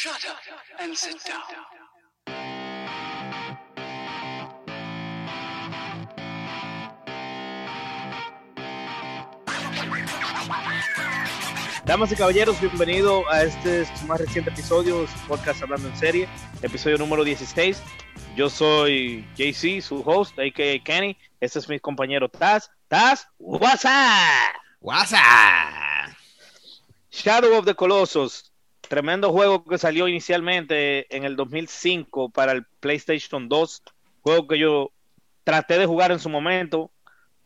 Shut up and sit down. Damas y caballeros, bienvenido a este su más reciente episodio, su podcast Hablando en Serie, episodio número 16. Yo soy JC, su host, a.k.a. Kenny. Este es mi compañero Taz. Taz, what's up? What's up? Shadow of the Colossus, tremendo juego que salió inicialmente en el 2005 para el PlayStation 2, juego que yo traté de jugar en su momento.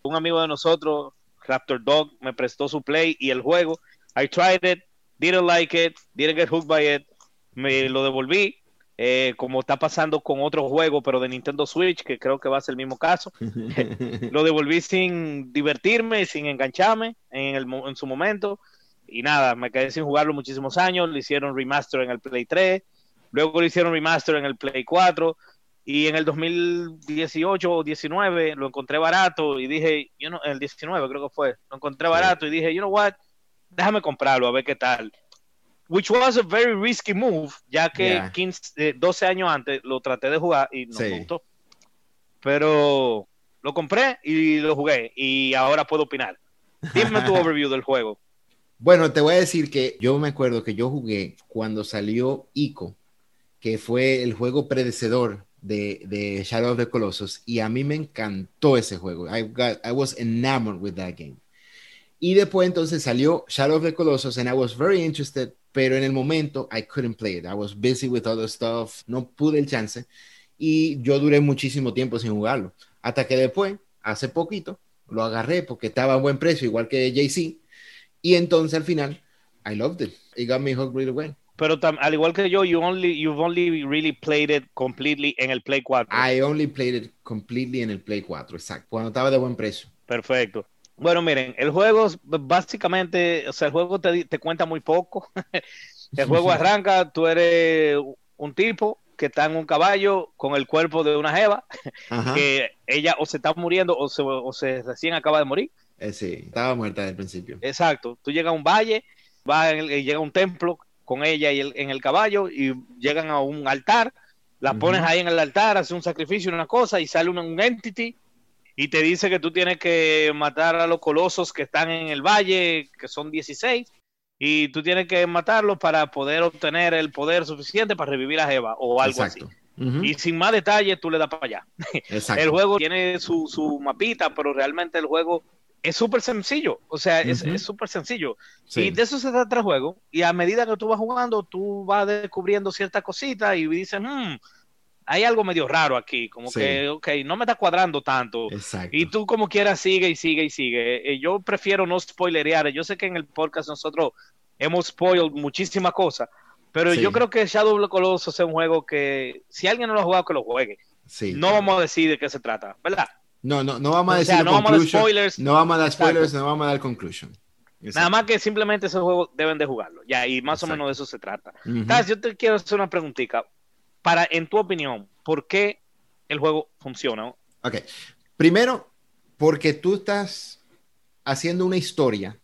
Un amigo de nosotros, Raptor Dog, me prestó su play y el juego. I tried it, didn't like it, didn't get hooked by it, me lo devolví, eh, como está pasando con otro juego, pero de Nintendo Switch, que creo que va a ser el mismo caso. lo devolví sin divertirme, sin engancharme en, el, mo- en su momento. Y nada, me quedé sin jugarlo muchísimos años. Le hicieron remaster en el Play 3, luego le hicieron remaster en el Play 4. Y en el 2018 o 19 lo encontré barato y dije, you know, el 19 creo que fue, lo encontré barato y dije, you know what, déjame comprarlo a ver qué tal. Which was a very risky move, ya que Yeah. 15, eh, 12 años antes lo traté de jugar y no Sí. me gustó. Pero lo compré y lo jugué y ahora puedo opinar. Dime tu overview del juego. Bueno, te voy a decir que yo me acuerdo que yo jugué cuando salió Ico, que fue el juego predecedor de, de Shadow of the Colossus, y a mí me encantó ese juego. I, got, I was enamored with that game. Y después entonces salió Shadow of the Colossus, and I was very interested, pero en el momento I couldn't play it. I was busy with other stuff, no pude el chance, y yo duré muchísimo tiempo sin jugarlo. Hasta que después, hace poquito, lo agarré porque estaba a buen precio, igual que JC, y entonces al final, I loved it. It got me hooked really well. Pero tam- al igual que yo, you only, you've only really played it completely en el Play 4. I only played it completely en el Play 4, exacto, cuando estaba de buen precio. Perfecto. Bueno, miren, el juego básicamente, o sea, el juego te, te cuenta muy poco. el juego arranca, tú eres un tipo que está en un caballo con el cuerpo de una jeva, Ajá. que ella o se está muriendo o se, o se recién acaba de morir. Eh, sí, estaba muerta desde el principio. Exacto. Tú llegas a un valle, vas en el- llega a un templo con ella y el- en el caballo y llegan a un altar, la pones ahí en el altar, hace un sacrificio, una cosa y sale un, un entity y te dice que tú tienes que matar a los colosos que están en el valle, que son 16, y tú tienes que matarlos para poder obtener el poder suficiente para revivir a Jeva o algo exacto. Así. Y sin más detalles, tú le das para allá. exacto. El juego tiene su, su mapita, pero realmente el juego es súper sencillo. O sea, es súper sencillo. Sí. Y de eso se trata el juego. Y a medida que tú vas jugando, tú vas descubriendo ciertas cositas y dices, hmm, hay algo medio raro aquí. Como Sí. que, ok, no me está cuadrando tanto. Exacto. Y tú como quieras sigue y sigue y sigue. Eh, yo prefiero no spoilerear. Yo sé que en el podcast nosotros hemos spoiled muchísimas cosas. Pero Sí. yo creo que Shadow of the Colossus es un juego que si alguien no lo ha jugado, que lo juegue. Sí, no claro. vamos a decir de qué se trata, ¿verdad? No, no, no vamos a O decir sea, no vamos a dar spoilers. No vamos a dar Exacto. spoilers, no vamos a dar conclusion. Nada más que simplemente ese juego deben de jugarlo. Ya, y más o menos de eso se trata. Taz, yo te quiero hacer una preguntita. Para, en tu opinión, ¿por qué el juego funciona? Ok. Primero, porque tú estás haciendo una historia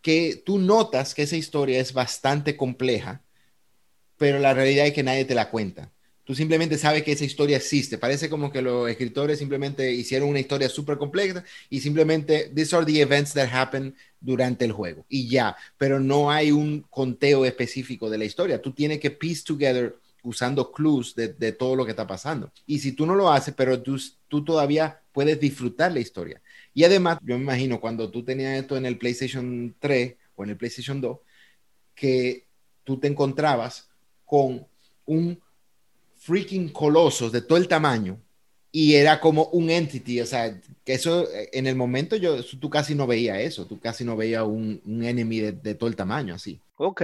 que tú notas que esa historia es bastante compleja, pero la realidad es que nadie te la cuenta. Tú simplemente sabes que esa historia existe. Parece como que los escritores simplemente hicieron una historia súper compleja y simplemente, these are the events that happen durante el juego. Y ya, pero no hay un conteo específico de la historia. Tú tienes que piece together usando clues de, de todo lo que está pasando. Y si tú no lo haces, pero tú, tú todavía puedes disfrutar la historia. Y además, yo me imagino cuando tú tenías esto en el PlayStation 3 o en el PlayStation 2, que tú te encontrabas con un freaking coloso de todo el tamaño y era como un entity, o sea, que eso eh, en el momento yo, tú casi no veías eso, tú casi no veías un, un enemy de, de todo el tamaño así. Ok.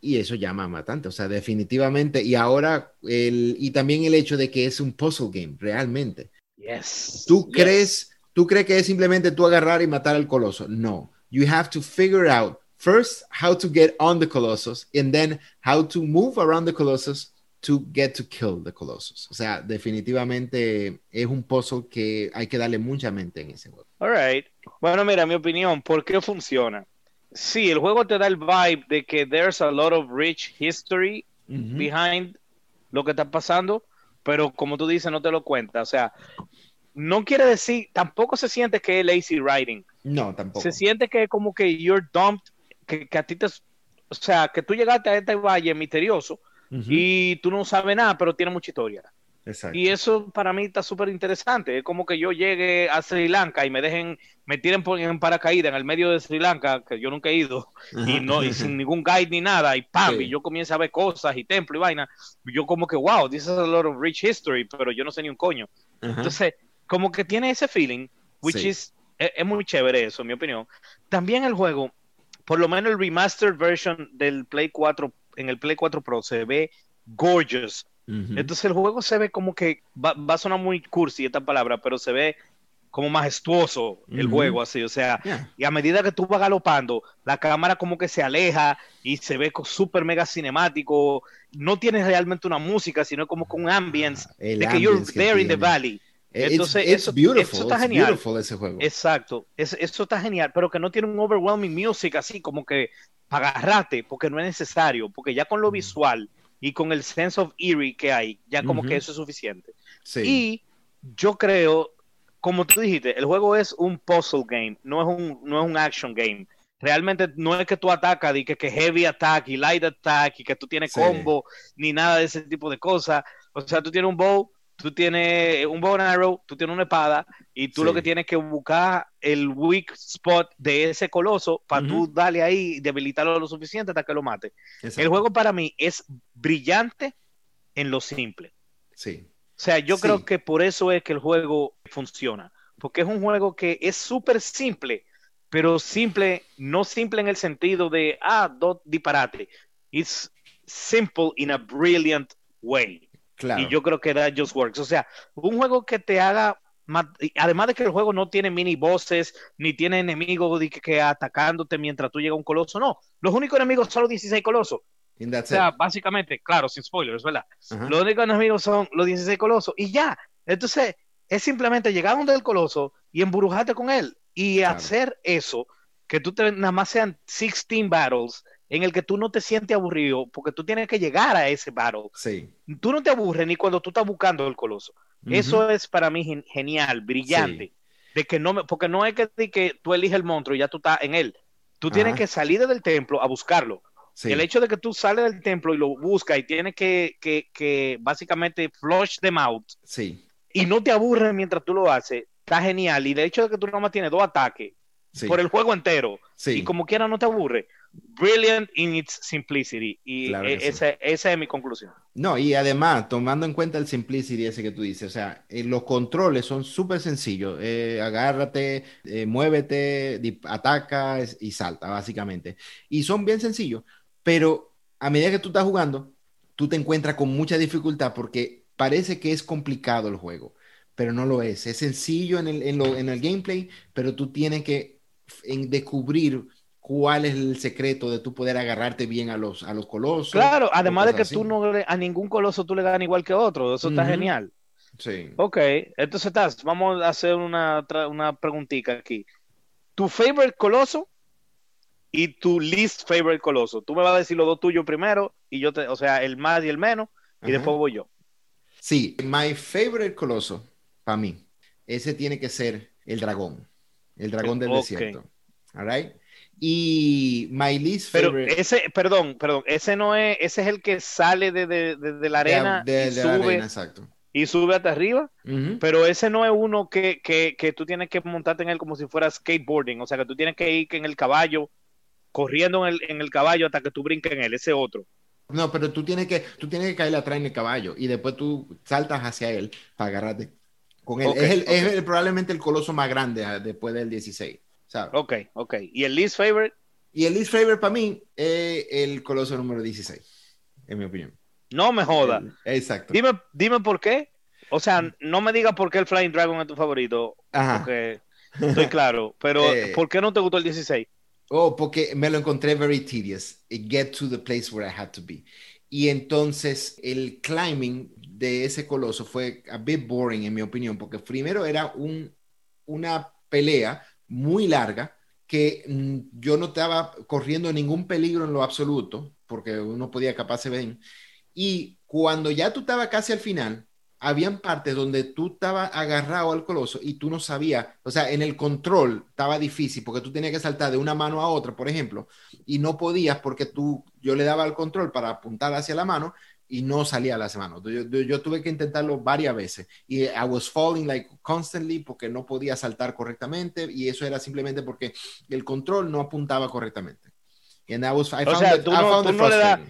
Y eso llama bastante, o sea, definitivamente. Y ahora, el, y también el hecho de que es un puzzle game, realmente. Yes. ¿Tú Yes. crees, tú crees que es simplemente tú agarrar y matar al coloso? No. You have to figure out first how to get on the colossus and then how to move around the colossus to get to kill the colossus. O sea, definitivamente es un puzzle que hay que darle mucha mente en ese juego. All right. Bueno, mira, mi opinión, ¿por qué funciona? Sí, el juego te da el vibe de que there's a lot of rich history behind lo que está pasando, pero como tú dices, no te lo cuenta. O sea, no quiere decir, tampoco se siente que es lazy writing. No, tampoco. Se siente que es como que you're dumped, que, que a ti te... O sea, que tú llegaste a este valle misterioso Ujú. y tú no sabes nada, pero tiene mucha historia. Exacto. Y eso para mí está súper interesante. Es como que yo llegue a Sri Lanka y me dejen, me tiren por- en paracaídas en el medio de Sri Lanka, que yo nunca he ido, y no y sin ningún guide ni nada, y pam, Sí. y yo comienzo a ver cosas y templo y vaina. Yo como que, wow, this is a lot of rich history, pero yo no sé ni un coño. Entonces, como que tiene ese feeling, which Sí. is, es, es muy chévere eso, en mi opinión. También el juego, por lo menos el remastered version del Play 4, en el Play 4 Pro, se ve gorgeous. Entonces el juego se ve como que va, va a sonar muy cursi esta palabra, pero se ve como majestuoso el juego así, o sea, Yeah. y a medida que tú vas galopando, la cámara como que se aleja y se ve súper mega cinemático, no tiene realmente una música, sino como con un ambience Ah, de que you're que there in the valley. It's- Entonces, it's eso- beautiful, eso está it's genial. beautiful ese juego. Exacto, es- eso está genial, pero que no tiene un overwhelming music así como que para agarrarte, porque no es necesario, porque ya con lo Ujú. visual y con el sense of eerie que hay, ya como Ujú. que eso es suficiente. sí. Y yo creo, como tú dijiste, el juego es un puzzle game, no es un, no es un action game. Realmente no es que tú atacas y que, que heavy attack y light attack y que tú tienes Sí. combo ni nada de ese tipo de cosas. O sea, tú tienes un bow, tú tienes un bow and arrow, tú tienes una espada y tú Sí. lo que tienes que buscar el weak spot de ese coloso para Ujú. tú darle ahí y debilitarlo lo suficiente hasta que lo mate. Exacto. El juego para mí es brillante en lo simple. Sí. O sea, yo Sí. creo que por eso es que el juego funciona. Porque es un juego que es súper simple, pero simple, no simple en el sentido de, ah, dos disparate. It's simple in a brilliant way. Claro. Y yo creo que that just works. O sea, un juego que te haga, además de que el juego no tiene mini bosses, ni tiene enemigos que, que atacándote mientras tú llegas a un coloso, no. Los únicos enemigos son los 16 colosos. O sea, it. básicamente, claro, sin spoilers, ¿verdad? Ajá. Los únicos enemigos son los 16 colosos y ya. Entonces, es simplemente llegar a donde el coloso y embrujarte con él y Claro. hacer eso, que tú te, nada más sean 16 battles en el que tú no te sientes aburrido porque tú tienes que llegar a ese battle. Sí. Tú no te aburres ni cuando tú estás buscando el coloso. Eso es para mí gen- genial, brillante. De que no me, porque no es que, que tú eliges el monstruo y ya tú estás en él. Tú tienes Ajá. que salir del templo a buscarlo. Sí. El hecho de que tú sales del templo y lo buscas y tienes que, que, que básicamente flush them out Sí. y no te aburres mientras tú lo haces, está genial. Y el hecho de que tú nada más tienes dos ataques Sí. por el juego entero Sí. y como quiera no te aburre, brilliant in its simplicity. Y Claro e- sí. esa, esa es mi conclusión. No, y además, tomando en cuenta el simplicity ese que tú dices, o sea, eh, los controles son súper sencillos. eh, agárrate, eh, muévete, ataca y salta, básicamente. Y son bien sencillos, pero a medida que tú estás jugando, tú te encuentras con mucha dificultad porque parece que es complicado el juego, pero no lo es. Es sencillo en el, en lo- en el gameplay, pero tú tienes que en descubrir cuál es el secreto de tú poder agarrarte bien a los, a los colosos. Claro, además de que tú no a ningún coloso tú le ganas igual que otro, eso está genial. Sí. Ok, entonces estás, vamos a hacer una, una preguntita aquí. ¿Tu favorite coloso y tu least favorite coloso? Tú me vas a decir los dos tuyos primero y yo te, o sea, el más y el menos y Ajá. después voy yo. Sí, my favorite coloso, para mí, ese tiene que ser el dragón, el dragón del desierto. All right? Y my least Pero favorite ese, perdón, perdón, ese no es, ese es el que sale de, de- de- de la arena de, y de la sube arena, exacto. y sube hasta arriba, pero ese no es uno que, que, que tú tienes que montarte en él como si fuera skateboarding, o sea que tú tienes que ir en el caballo, corriendo en el, en el caballo hasta que tú brinques en él, ese otro. No, pero tú tienes que, tú tienes que caerle atrás en el caballo y después tú saltas hacia él para agarrarte con él. Es, el- es ok. el- probablemente el coloso más grande ah, después del 16, ¿sabes? Ok, ok. ¿Y el least favorite? Y el least favorite para mí es el coloso número 16, en mi opinión. No me joda. El- exacto. Dime, dime por qué. O sea, no me digas por qué el Flying Dragon es tu favorito, Ajá. porque estoy claro. Pero, Eh. ¿por qué no te gustó el 16? Oh, porque me lo encontré very tedious. It get to the place where I had to be. Y entonces el climbing de ese coloso fue a bit boring en mi opinión, porque primero era un, una pelea muy larga que mm, yo no estaba corriendo ningún peligro en lo absoluto, porque uno podía capaz ver. Y cuando ya tú estabas casi al final, habían partes donde tú estabas agarrado al coloso y tú no sabías, o sea, en el control estaba difícil porque tú tenías que saltar de una mano a otra, por ejemplo, y no podías porque tú, yo le daba el control para apuntar hacia la mano y no salía las manos. Yo, yo, yo, tuve que intentarlo varias veces y I was falling like constantly porque no podía saltar correctamente y eso era simplemente porque el control no apuntaba correctamente. And I was, I o sea, it, tú, no, tú no le das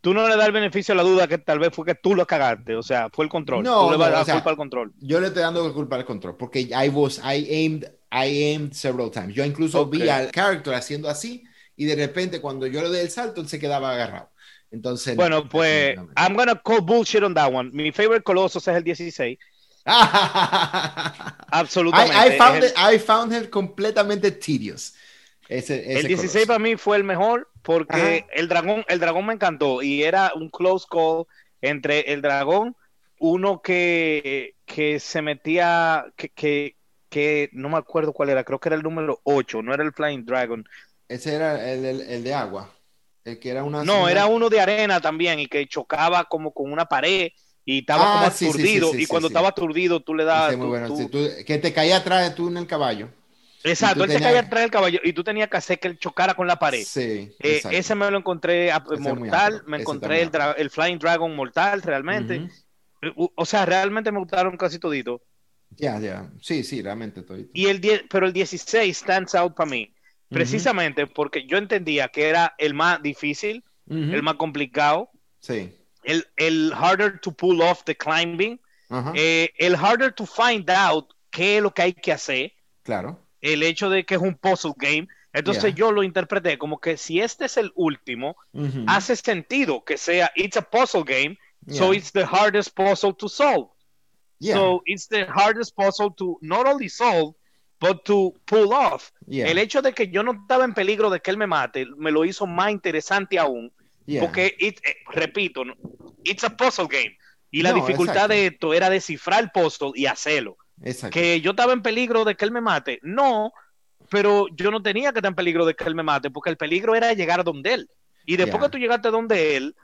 tú no le das el beneficio a la duda que tal vez fue que tú lo cagaste, o sea, fue el control. No, tú le vas no, a o sea, culpa al control. Yo le estoy dando culpa al control porque I was, I aimed, I aimed several times. Yo incluso Okay. vi al character haciendo así y de repente cuando yo le di el salto él se quedaba agarrado. Entonces, no, Bueno, pues. I'm gonna call bullshit on that one. Mi favorite Colossus es el 16. Absolutamente. I, I found el, it, I found it completamente tedious. Ese, ese el 16 Colossus. para mí fue el mejor porque Ajá. el dragón, el dragón me encantó y era un close call entre el dragón, uno que, que se metía, que, que, que no me acuerdo cuál era, creo que era el número 8, no era el Flying Dragon. Ese era el, el- el de agua. El que era una. No, era uno de arena también y que chocaba como con una pared y estaba Ah, como sí, sí, sí, aturdido sí, y cuando estaba aturdido tú le dabas... Tú- bueno. tú- tú- que te caía atrás tú en el caballo. Exacto, él tenías- caía atrás del caballo y tú tenías que hacer que él chocara con la pared. Sí. Eh, ese me lo encontré ah, es muy mortal, me encontré el, el Flying Dragon mortal realmente. O sea, realmente me gustaron casi todito. Ya, ya. Sí, sí, realmente estoy. Y el 10, pero el 16 stands out para mí, precisamente porque yo entendía que era el más difícil, el más complicado, Sí. el, el harder to pull off the climbing, eh, el harder to find out qué es lo que hay que hacer, claro. el hecho de que es un puzzle game. Entonces Yeah. yo lo interpreté como que si este es el último, hace sentido que sea it's a puzzle game, so it's the hardest puzzle to solve. Yeah. So it's the hardest puzzle to not only solve, but to pull off. Yeah. El hecho de que yo no estaba en peligro de que él me mate, me lo hizo más interesante aún, Yeah. porque, it- eh, repito, it's a puzzle game. Y la No, dificultad exacto. de esto era descifrar el puzzle y hacerlo. Exacto. Que yo estaba en peligro de que él me mate, no, pero yo no tenía que estar en peligro de que él me mate, porque el peligro era llegar donde él. Y después Ya. que tú llegaste donde él,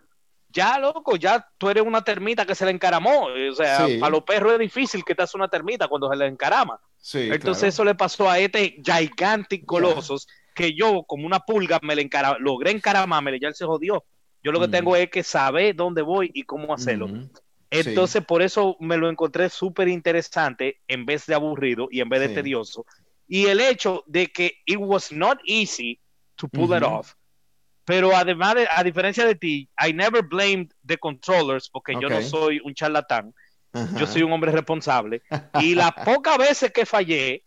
ya loco, ya tú eres una termita que se le encaramó. O sea, Sí. para los perros es difícil que te hace una termita cuando se le encarama. Sí, Entonces claro. eso le pasó a este gigantic Colossus, que yo como una pulga me le encara logré encaramarme, ya él se jodió. Yo lo que Mm. tengo es que saber dónde voy y cómo hacerlo. Ujú. Entonces, por eso me lo encontré súper interesante en vez de aburrido y en vez de Sí. tedioso. Y el hecho de que it was not easy to pull it off. Pero además, de- a diferencia de ti, I never blamed the controllers porque yo no soy un charlatán, Ajá. yo soy un hombre responsable. Y las pocas veces que fallé,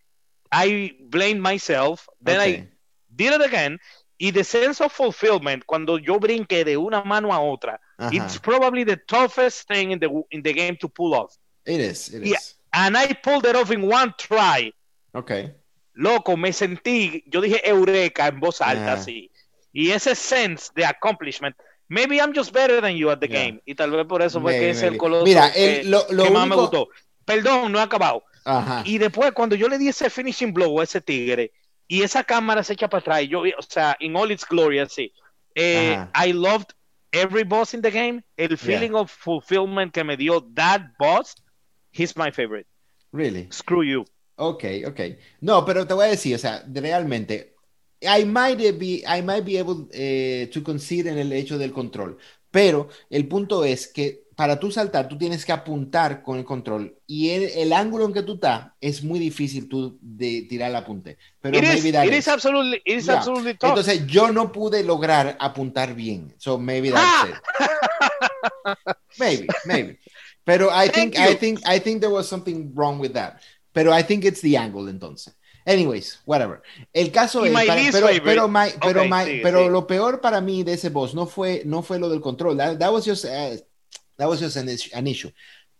I blamed myself, then I Ok. did it again. Y the sense of fulfillment, cuando yo brinqué de una mano a otra, Ajá. it's probably the toughest thing in the, in the game to pull off. It is, it Yeah. is. And I pulled it off in one try. Ok. Loco, me sentí, yo dije eureka en voz alta, Ajá. así. Y ese sense de accomplishment, maybe I'm just better than you at the Yeah. game. Y tal vez por eso fue que Maybe, es el coloso Mira, que, el- lo- lo que más me gustó. Perdón, no he acabado. Ajá. Y después, cuando yo le di ese finishing blow a ese tigre, y esa cámara se echa para atrás, y yo vi, o sea, in all its glory, así. Eh. I loved every boss in the game. El feeling of fulfillment que me dio that boss, he's my favorite. Really. Screw you. Ok, ok. No, pero te voy a decir, o sea, realmente, I might be, I might be able eh, to concede en el hecho del control, pero el punto es que para tú saltar, tú tienes que apuntar con el control y el, el ángulo en que tú estás es muy difícil tú de tirar el apunte. Pero It is, maybe that it is. is absolutely, it is Yeah. absolutely tough. Entonces yo no pude lograr apuntar bien. So maybe that's it. maybe, maybe. Pero I think, I think, I think there was something wrong with that. Pero I think it's the angle entonces. Anyways, whatever. El caso Y es, para- pero, pero, my- pero, my- pero lo peor para mí de ese boss no fue, no fue lo del control. That, that was just, uh, that was just an issue.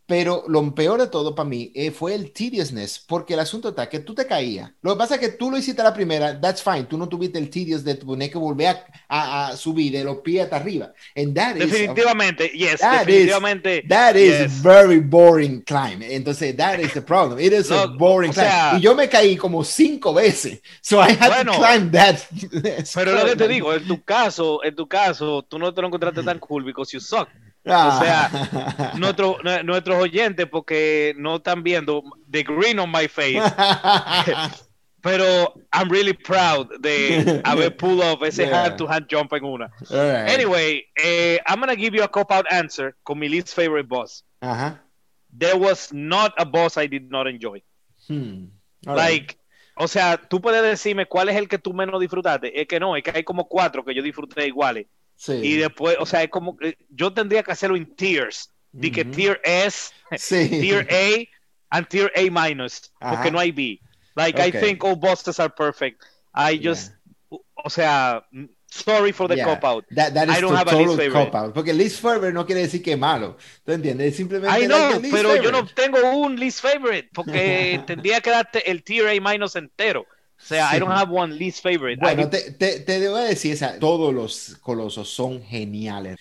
Pero lo peor de todo para mí eh, fue el tediousness, porque el asunto está que tú te caías. Lo que pasa es que tú lo hiciste a la primera, that's fine. Tú no tuviste el tedious de tener que volver a, a- a subir de los pies hasta arriba. And that is, definitivamente, yes, That is- definitivamente. that is yes. very boring climb. Entonces, that is the problem. It is a No, boring o climb. sea- y yo me caí como cinco veces. So I had Bueno, to climb that. Pero lo que te digo, en tu caso, en tu caso, tú no te lo encontraste tan cool because you suck. O sea, nuestro- nu- nuestros oyentes, porque no están viendo the green on my face, pero I'm really proud de haber pull off ese Yeah. hand-to-hand jump en una. Right. Anyway, eh, I'm gonna give you a cop-out answer con mi least favorite boss. Ajá. There was not a boss I did not enjoy. Hmm. Right. Like, o sea, tú puedes decirme cuál es el que tú menos disfrutaste. Es que no, es que hay como cuatro que yo disfruté iguales. Sí. Y después, o sea, es como que yo tendría que hacerlo en tiers. De que Ujú. tier S, Sí. tier A and tier A minus, porque no hay B. Like, I Okay. think all bosses are perfect. I just, o sea, sorry for the Yeah. cop out. That, that is I don't have a least favorite. cop-out. Porque least favorite no quiere decir que es malo. ¿Tú entiendes? Es simplemente I like know, least pero yo no favorite. tengo un least favorite porque tendría que darte el tier A minus entero. Sea, Sí. I don't have one least favorite. I Bueno, mean, te, te, te debo decir, o sea, todos los colosos son geniales.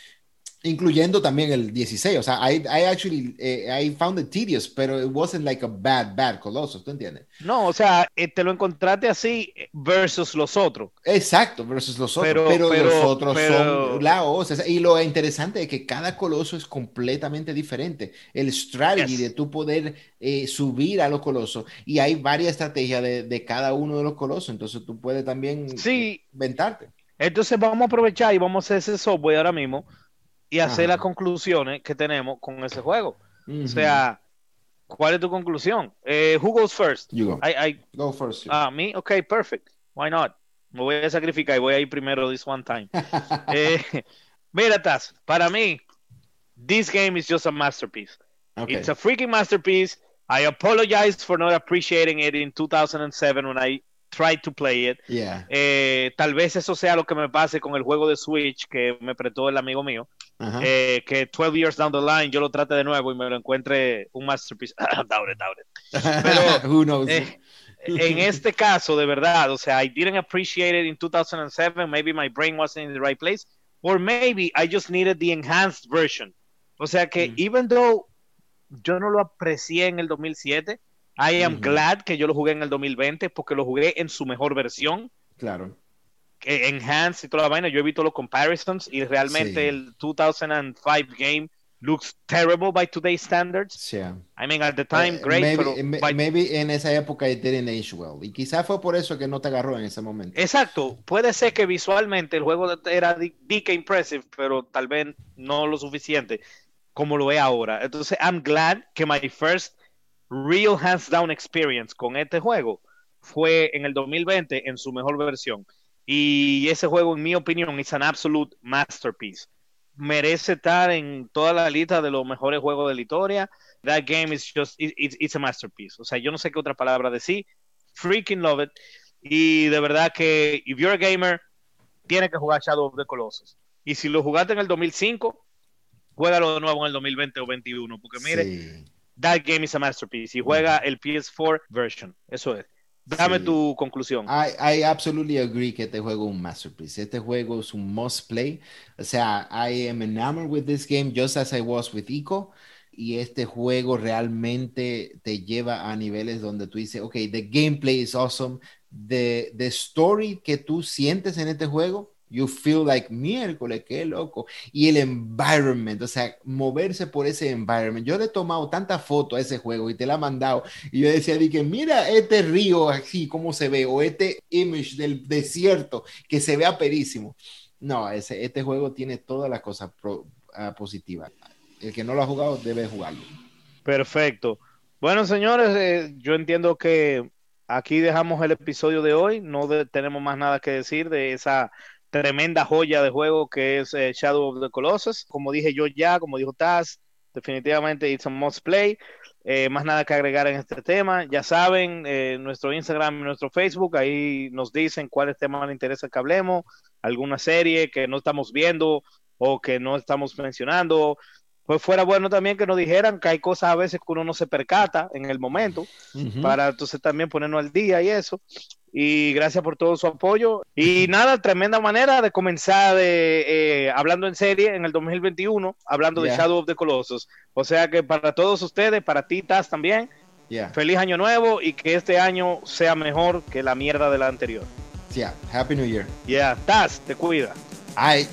Incluyendo también el 16. O sea, I, I actually, eh, I found it tedious, pero it wasn't like a bad, bad Colossus, ¿tú entiendes? no, o sea, eh, te lo encontraste así versus los otros. Exacto, versus los otros. Pero- Pero, pero- los otros pero- son la hostia. Y lo interesante es que cada coloso es completamente diferente. El strategy Yes. de tú poder eh, subir a los colosos. Y hay varias estrategias de, de cada uno de los colosos. Entonces tú puedes también Sí. inventarte. Entonces vamos a aprovechar y vamos a hacer ese software ahora mismo y hacer Ajá. las conclusiones que tenemos con ese juego. O sea, ¿cuál es tu conclusión? Eh, who goes first? You go. I, I, Go first. you. ah, me? Okay, perfect. Why not? Me voy a sacrificar y voy a ir primero this one time. Eh, mira, Taz, para mí, this game is just a masterpiece. Okay. It's a freaking masterpiece. I apologize for not appreciating it in 2007 when I tried to play it. Yeah. Eh, tal vez eso sea lo que me pase con el juego de Switch que me prestó el amigo mío. Eh, que 12 years down the line yo lo trate de nuevo y me lo encuentre un masterpiece. doubt it, doubt it. pero, Who knows? Eh, en este caso, de verdad, o sea, I didn't appreciate it in 2007. Maybe my brain wasn't in the right place. Or maybe I just needed the enhanced version. O sea que, Mm. even though yo no lo aprecié en el 2007, I am Ujú. glad que yo lo jugué en el 2020 porque lo jugué en su mejor versión. Claro. que Enhanced y toda la vaina. Yo he visto los comparisons y realmente Sí. el 2005 game looks terrible by today's standards. Yeah. I mean, at the time, Eh, great, maybe, pero eh, by- maybe en esa época it didn't age well. Y quizás fue por eso que no te agarró en ese momento. Exacto, puede ser que visualmente el juego era di, di que impressive, pero tal vez no lo suficiente como lo es ahora. Entonces, I'm glad que my first real hands down experience con este juego fue en el 2020 en su mejor versión. Y ese juego, en mi opinión, es an absolute masterpiece. Merece estar en toda la lista de los mejores juegos de la historia. That game is just, it- it's, it's a masterpiece. O sea, yo no sé qué otra palabra decir. Freaking love it. Y de verdad que, if you're a gamer, tienes que jugar Shadow of the Colossus. Y si lo jugaste en el 2005, juégalo de nuevo en el 2020 o 21. Porque mire. That game is a masterpiece. Y juega el PS4 version. Eso es. Dame Sí. tu conclusión. I, I absolutely agree que este juego es un masterpiece. Este juego es un must play. O sea, I am enamored with this game just as I was with Ico. Y este juego realmente te lleva a niveles donde tú dices, ok, the gameplay is awesome. The, the story que tú sientes en este juego, you feel like miércoles, qué loco. Y el environment, o sea, moverse por ese environment. Yo le he tomado tanta foto a ese juego y te la he mandado. Y yo decía, di que mira este río así, cómo se ve, o este image del desierto, que se vea perísimo. No, ese, este juego tiene todas las cosas ah, positivas. El que no lo ha jugado debe jugarlo. Perfecto. Bueno, señores, eh, yo entiendo que aquí dejamos el episodio de hoy. No tenemos más nada que decir de esa tremenda joya de juego que es eh, Shadow of the Colossus. Como dije yo ya, como dijo Taz, definitivamente it's a must play. Eh, más nada que agregar en este tema. Ya saben, eh, nuestro Instagram y nuestro Facebook, ahí nos dicen cuáles temas les interesa que hablemos, alguna serie que no estamos viendo o que no estamos mencionando. Pues fuera bueno también que nos dijeran que hay cosas a veces que uno no se percata en el momento, para entonces también ponernos al día y eso. Y gracias por todo su apoyo. Y nada, tremenda manera de comenzar de, eh, hablando en serie en el 2021, hablando de Yeah. Shadow of the Colossus. O sea que para todos ustedes, para ti, Taz, también, Yeah. feliz año nuevo y que este año sea mejor que la mierda de la anterior. Yeah. Happy New Year. Yeah, Taz, te cuida. Ay.